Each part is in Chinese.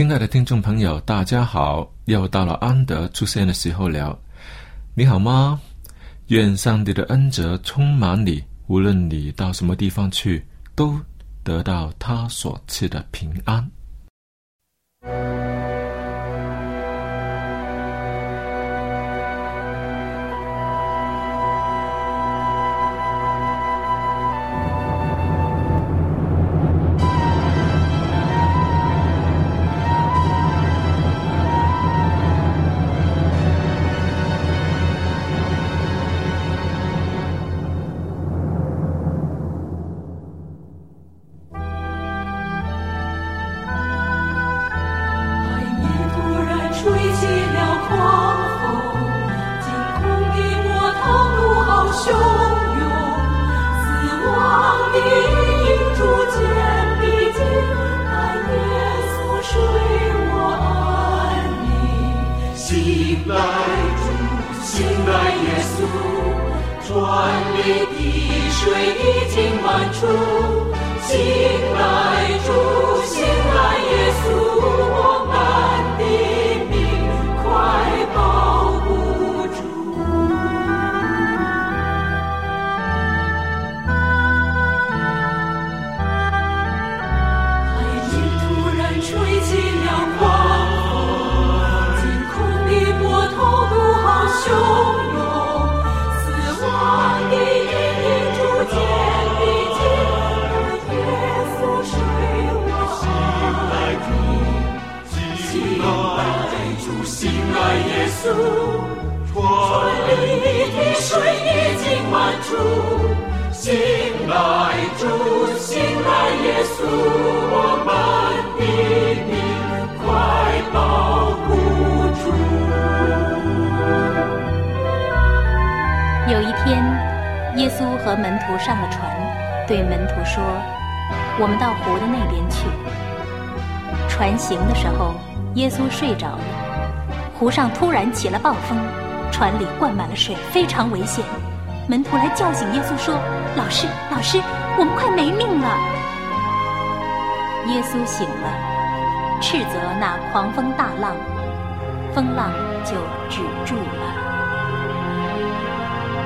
亲爱的听众朋友，大家好！又到了安德出现的时候了。你好吗？愿上帝的恩泽充满你，无论你到什么地方去，都得到他所赐的平安。醒来，耶稣，船里的水已经满出。醒来，主，醒来，耶稣。主，春里的水已经满出，醒来主，醒来耶稣，我们的命快保不住。有一天，耶稣和门徒上了船，对门徒说，我们到湖的那边去，船行的时候，耶稣睡着了。湖上突然起了暴风，船里灌满了水，非常危险。门徒来叫醒耶稣说：“老师，老师，我们快没命了！”耶稣醒了，斥责那狂风大浪，风浪就止住了。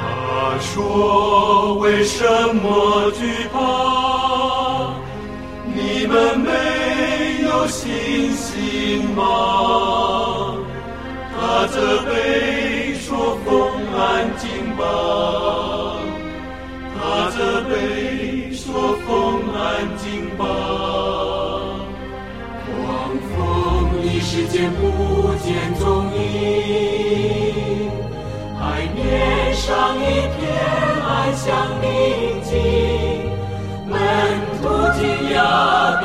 他说：“为什么惧怕？你们没有信心吗？”他责备说：“风安静吧。”他责备说：“风安静吧。”狂风一时间不见踪影，海面上一片安详宁静，门徒惊讶彼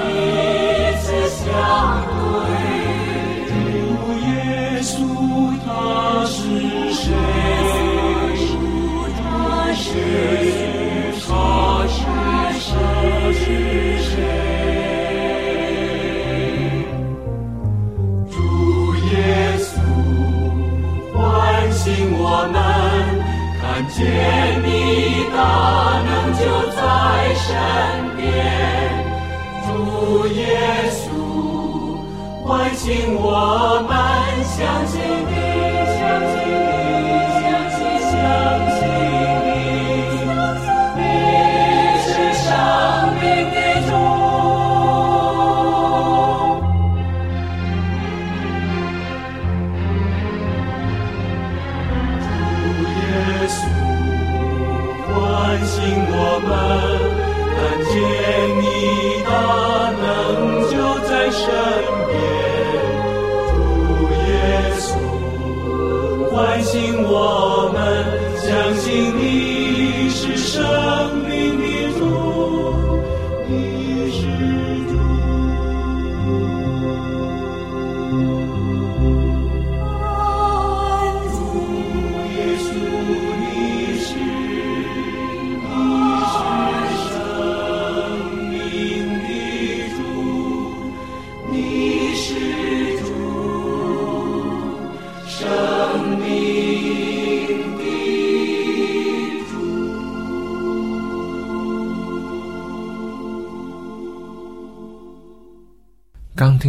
他是谁她是她是谁主耶稣唤醒我们看见你大能就在身边主耶稣唤醒我们向前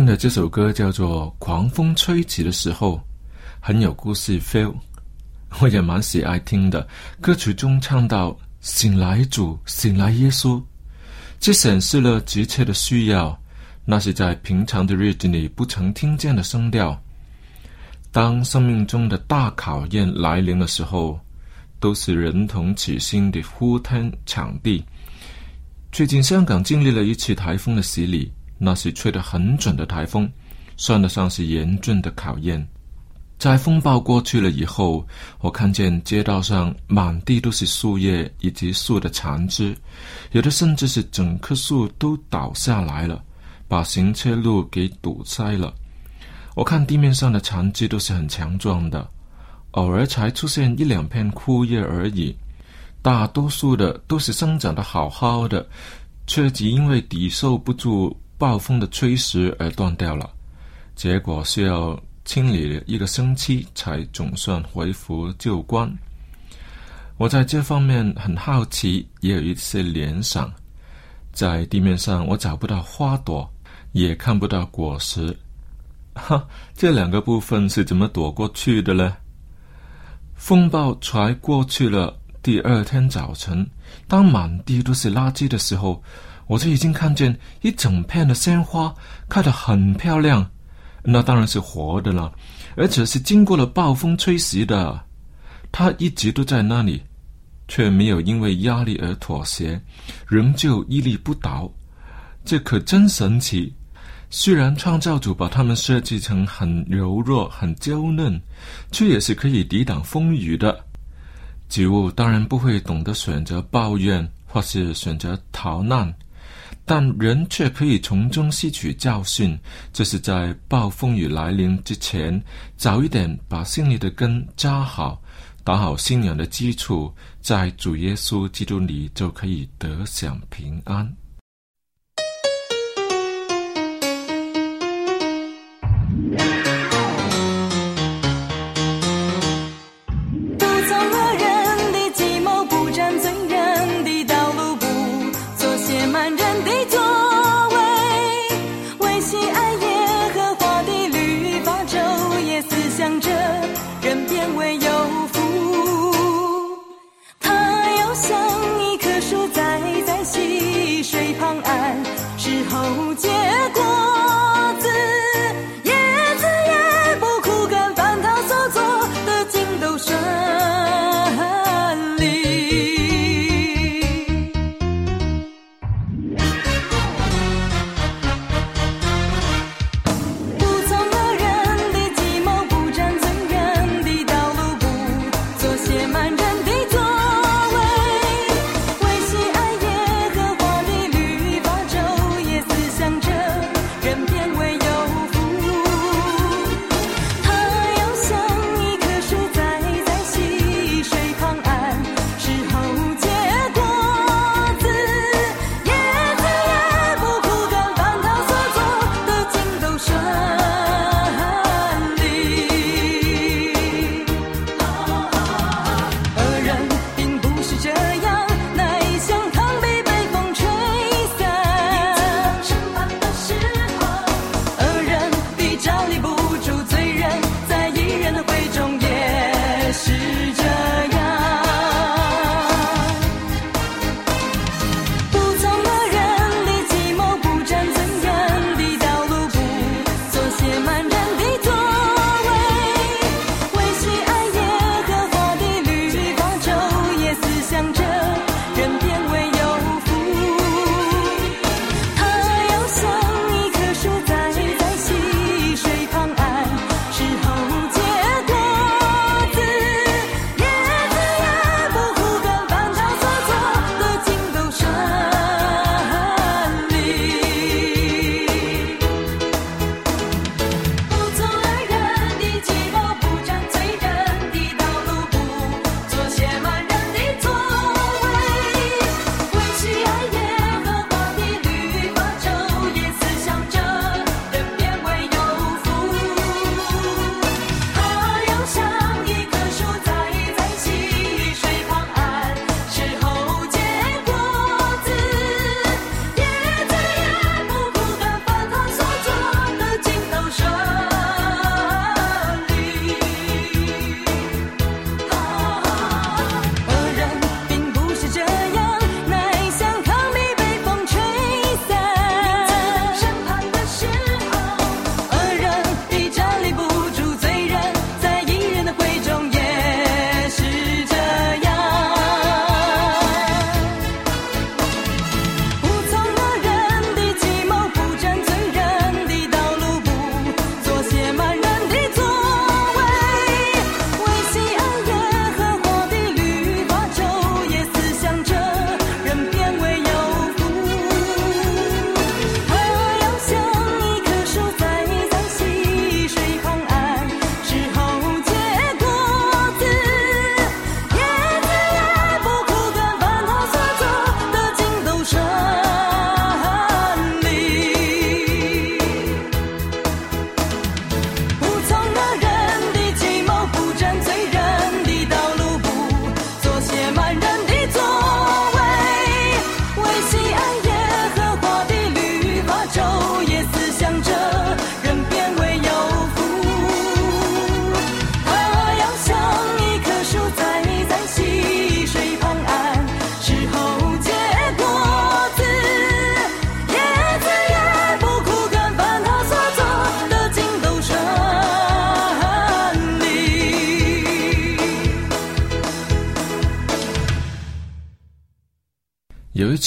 的这首歌叫做《狂风吹起的时候》，很有故事 feel，我也蛮喜爱听的。歌曲中唱到“醒来主，醒来耶稣”，这显示了急切的需要，那是在平常的日子里不曾听见的声调。当生命中的大考验来临的时候，都是人同起心的呼天抢地。最近香港经历了一次台风的洗礼，那是吹得很准的台风，算得上是严峻的考验。在风暴过去了以后，我看见街道上满地都是树叶以及树的残枝，有的甚至是整棵树都倒下来了，把行车路给堵塞了。我看地面上的残枝都是很强壮的，偶尔才出现一两片枯叶而已。大多数的都是生长得好好的，却只因为抵受不住暴风的吹蚀而断掉了。结果需要清理一个星期才总算恢复旧观。我在这方面很好奇，也有一些联想。在地面上，我找不到花朵，也看不到果实。哈，这两个部分是怎么躲过去的呢？风暴才过去了。第二天早晨，当满地都是垃圾的时候，我就已经看见一整片的鲜花开得很漂亮，那当然是活的了，而且是经过了暴风吹袭的。它一直都在那里，却没有因为压力而妥协，仍旧屹立不倒。这可真神奇！虽然创造主把它们设计成很柔弱、很娇嫩，却也是可以抵挡风雨的。植物当然不会懂得选择抱怨，或是选择逃难，但人却可以从中吸取教训，就是在暴风雨来临之前，早一点把心里的根扎好，打好信仰的基础，在主耶稣基督里就可以得享平安。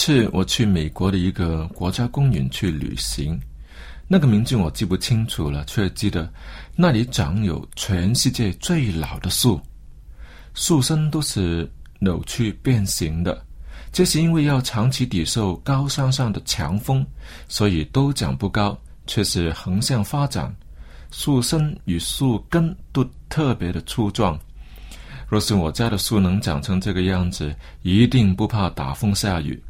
次我去美国的一个国家公园去旅行，那个名字我记不清楚了，却记得那里长有全世界最老的树，树身都是扭曲变形的。这是因为要长期抵受高山上的强风，所以都长不高，却是横向发展。树身与树根都特别的粗壮。若是我家的树能长成这个样子，一定不怕打风下雨。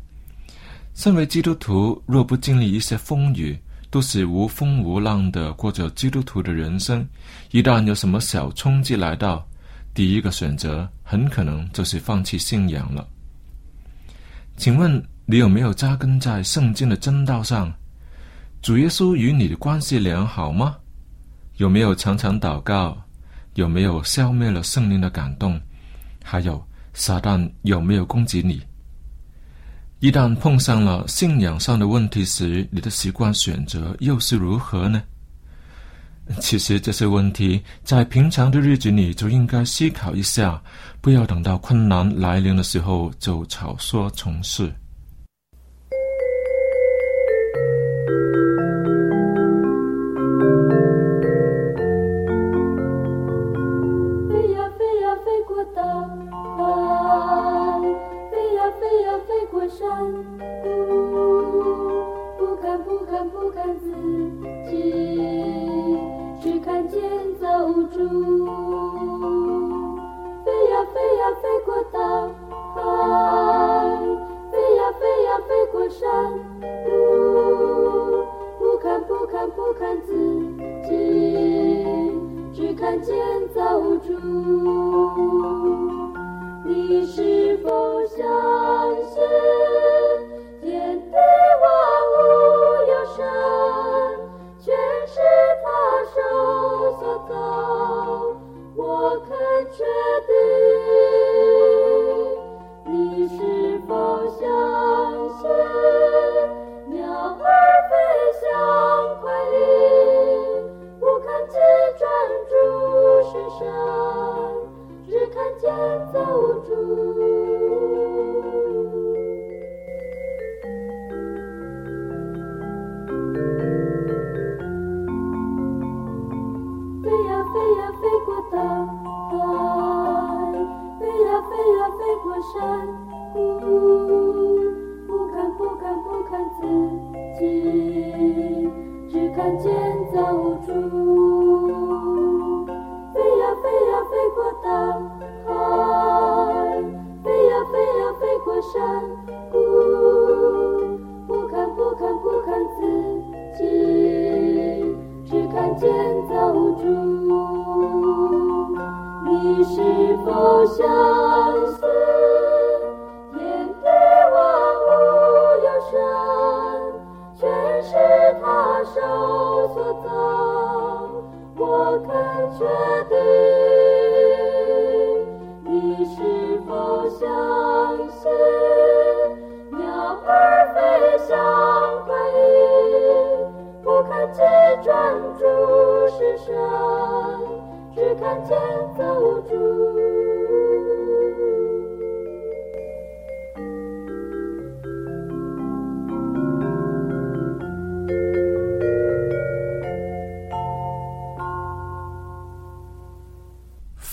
身为基督徒，若不经历一些风雨，都是无风无浪的过着基督徒的人生。一旦有什么小冲击来到，第一个选择很可能就是放弃信仰了。请问你有没有扎根在圣经的真道上？主耶稣与你的关系良好吗？有没有常常祷告？有没有消灭了圣灵的感动？还有撒旦有没有攻击你？一旦碰上了信仰上的问题时，你的习惯选择又是如何呢？其实这些问题在平常的日子里就应该思考一下。不要等到困难来临的时候就草率从事。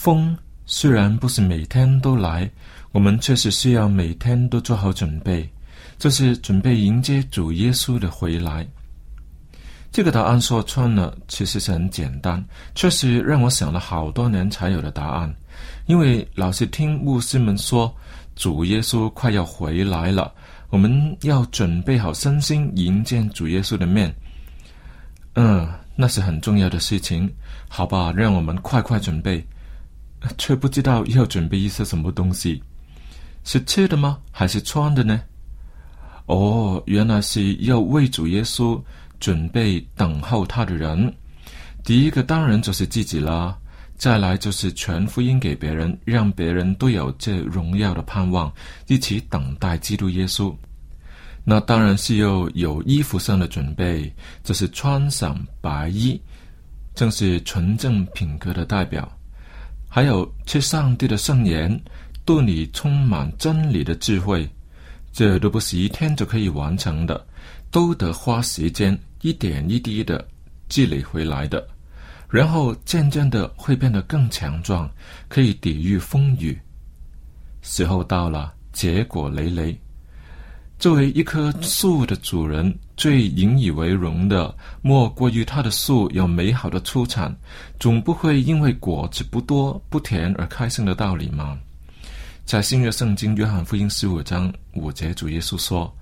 风虽然不是每天都来，我们确实需要每天都做好准备，就是准备迎接主耶稣的回来。这个答案说穿了，其实是很简单，确实让我想了好多年才有的答案。因为老是听牧师们说，主耶稣快要回来了，我们要准备好身心迎接主耶稣的面。嗯，那是很重要的事情，好吧，让我们快快准备，却不知道要准备一些什么东西，是吃的吗？还是穿的呢？哦，原来是要为主耶稣。准备等候他的人，第一个当然就是自己啦。再来就是全福音给别人，让别人都有这荣耀的盼望，一起等待基督耶稣。那当然是要有衣服上的准备，就是穿上白衣，正是纯正品格的代表。还有吃上帝的圣言，对你充满真理的智慧。这都不是一天就可以完成的，都得花时间一点一滴的积累回来的，然后渐渐的会变得更强壮，可以抵御风雨。时候到了，结果累累。作为一棵树的主人，最引以为荣的，莫过于他的树有美好的出产，总不会因为果子不多不甜而开心的道理吗？在新约圣经约翰福音十五章五节，主耶稣说：“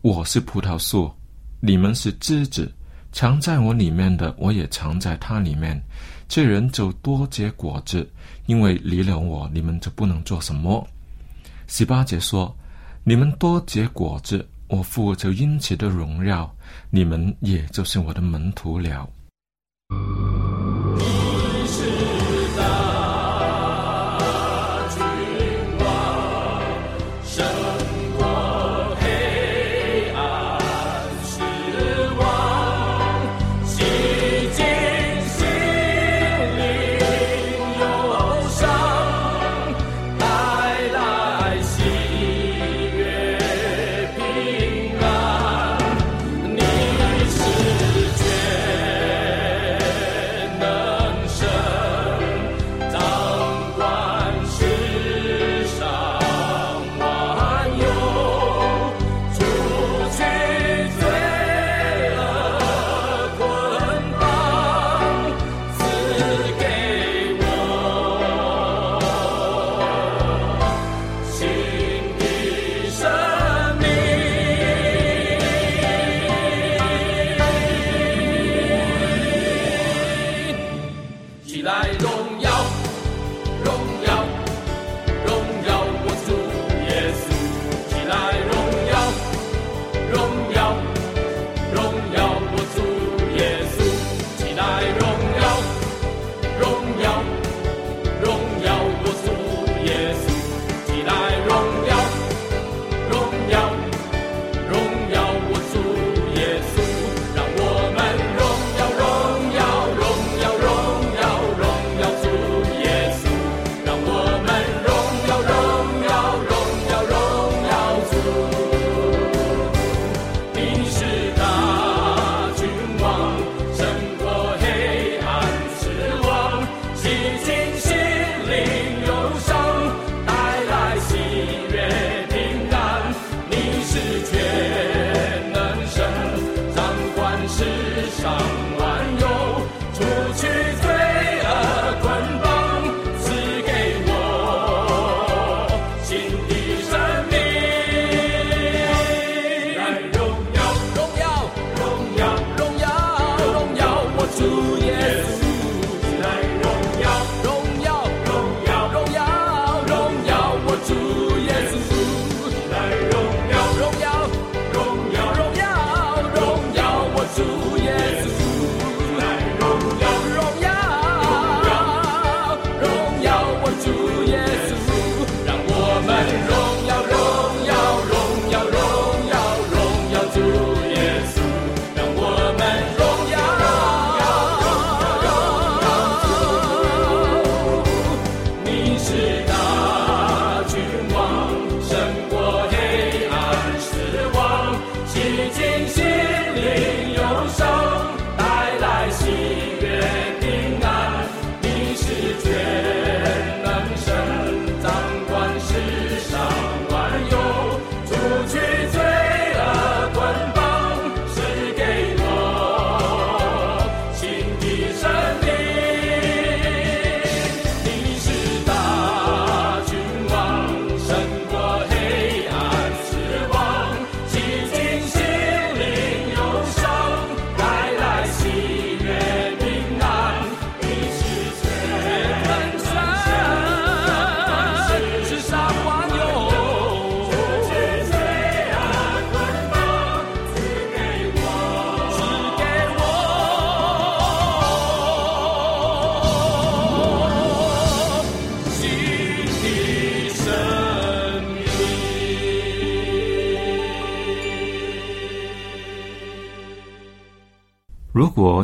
我是葡萄树，你们是枝子，藏在我里面的，我也藏在他里面。这人就多结果子，因为离了我，你们就不能做什么。”十八节说。你们多结果子，我父就因此的荣耀，你们也就是我的门徒了。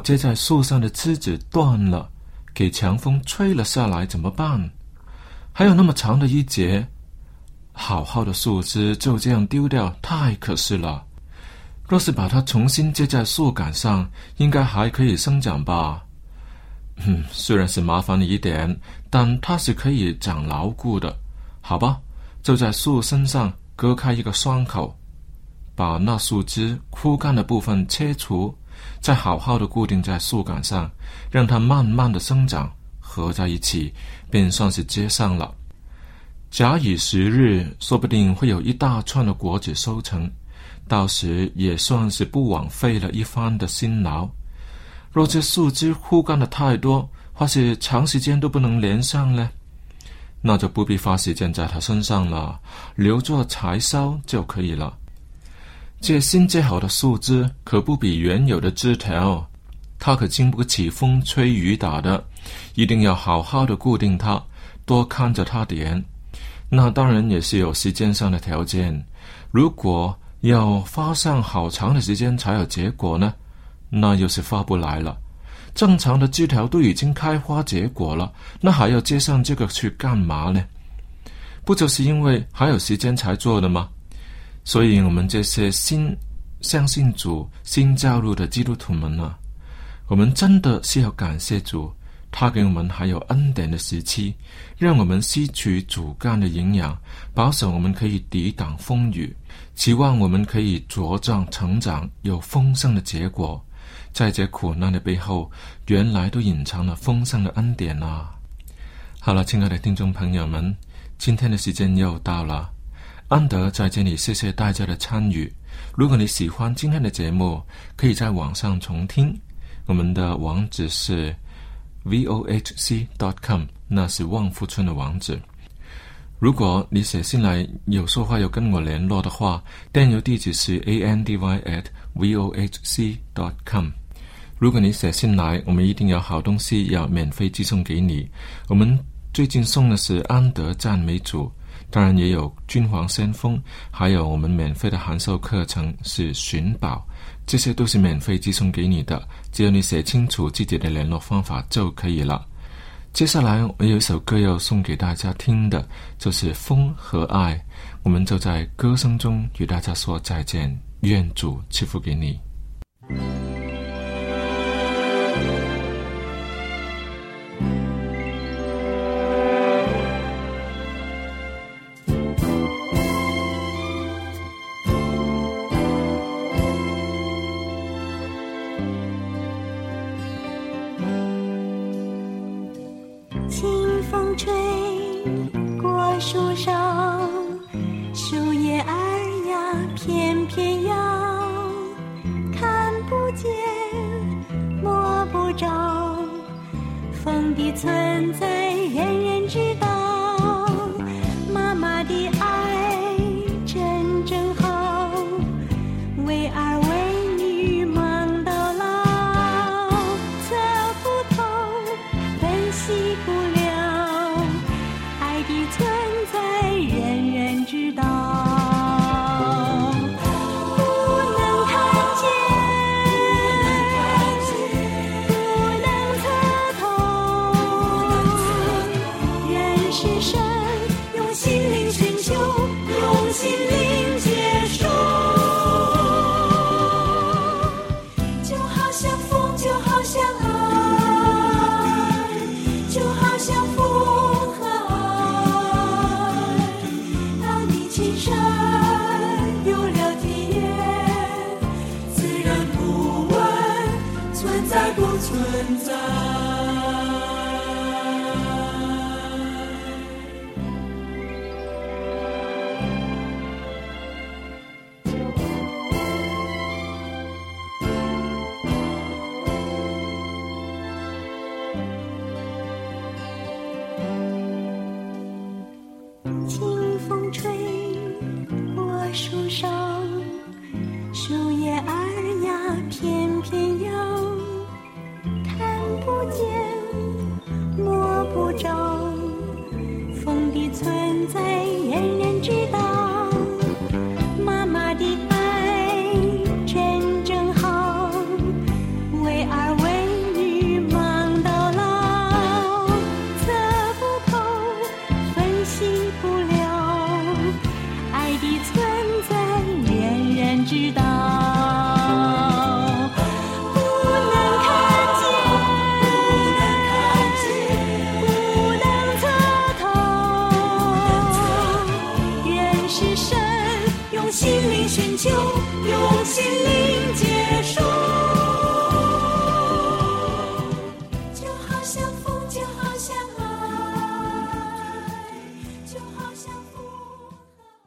接在树上的枝子断了，给强风吹了下来，怎么办？还有那么长的一截，好好的树枝就这样丢掉，太可惜了。若是把它重新接在树干上，应该还可以生长吧？嗯，虽然是麻烦了一点，但它是可以长牢固的。好吧，就在树身上割开一个伤口，把那树枝枯干的部分切除，再好好的固定在树干上，让它慢慢的生长，合在一起，便算是接上了。假以时日，说不定会有一大串的果子收成。到时也算是不枉费了一番的辛劳。若这树枝枯干的太多，或是长时间都不能连上呢，那就不必花时间在它身上了，留作柴烧就可以了。这新接好的树枝可不比原有的枝条，它可经不起风吹雨打的，一定要好好的固定它，多看着它点。那当然也是有时间上的条件，如果。要花上好长的时间才有结果呢，那又是发不来了。正常的枝条都已经开花结果了，那还要接上这个去干嘛呢？不就是因为还有时间才做的吗？所以，我们这些新相信主、新加入的基督徒们呢，我们真的是要感谢主。他给我们还有恩典的时期，让我们吸取主干的营养，保守我们可以抵挡风雨，期望我们可以茁壮成长，有丰盛的结果。在这苦难的背后，原来都隐藏了丰盛的恩典啊！好了，亲爱的听众朋友们，今天的时间又到了，安德在这里谢谢大家的参与。如果你喜欢今天的节目，可以在网上重听，我们的网址是。vohc.com，那是旺夫村的网址。如果你写信来有说话要跟我联络的话，电邮地址是 andy at vohc dot com。如果你写信来，我们一定有好东西要免费寄送给你。我们最近送的是安德赞美主，当然也有君皇先锋，还有我们免费的函授课程是寻宝。这些都是免费寄送给你的，只要你写清楚自己的联络方法就可以了。接下来我有一首歌要送给大家听的，就是《风和爱》，我们就在歌声中与大家说再见，愿主赐福给你。风吹过树梢，树叶儿呀翩翩摇，看不见摸不着风的存在。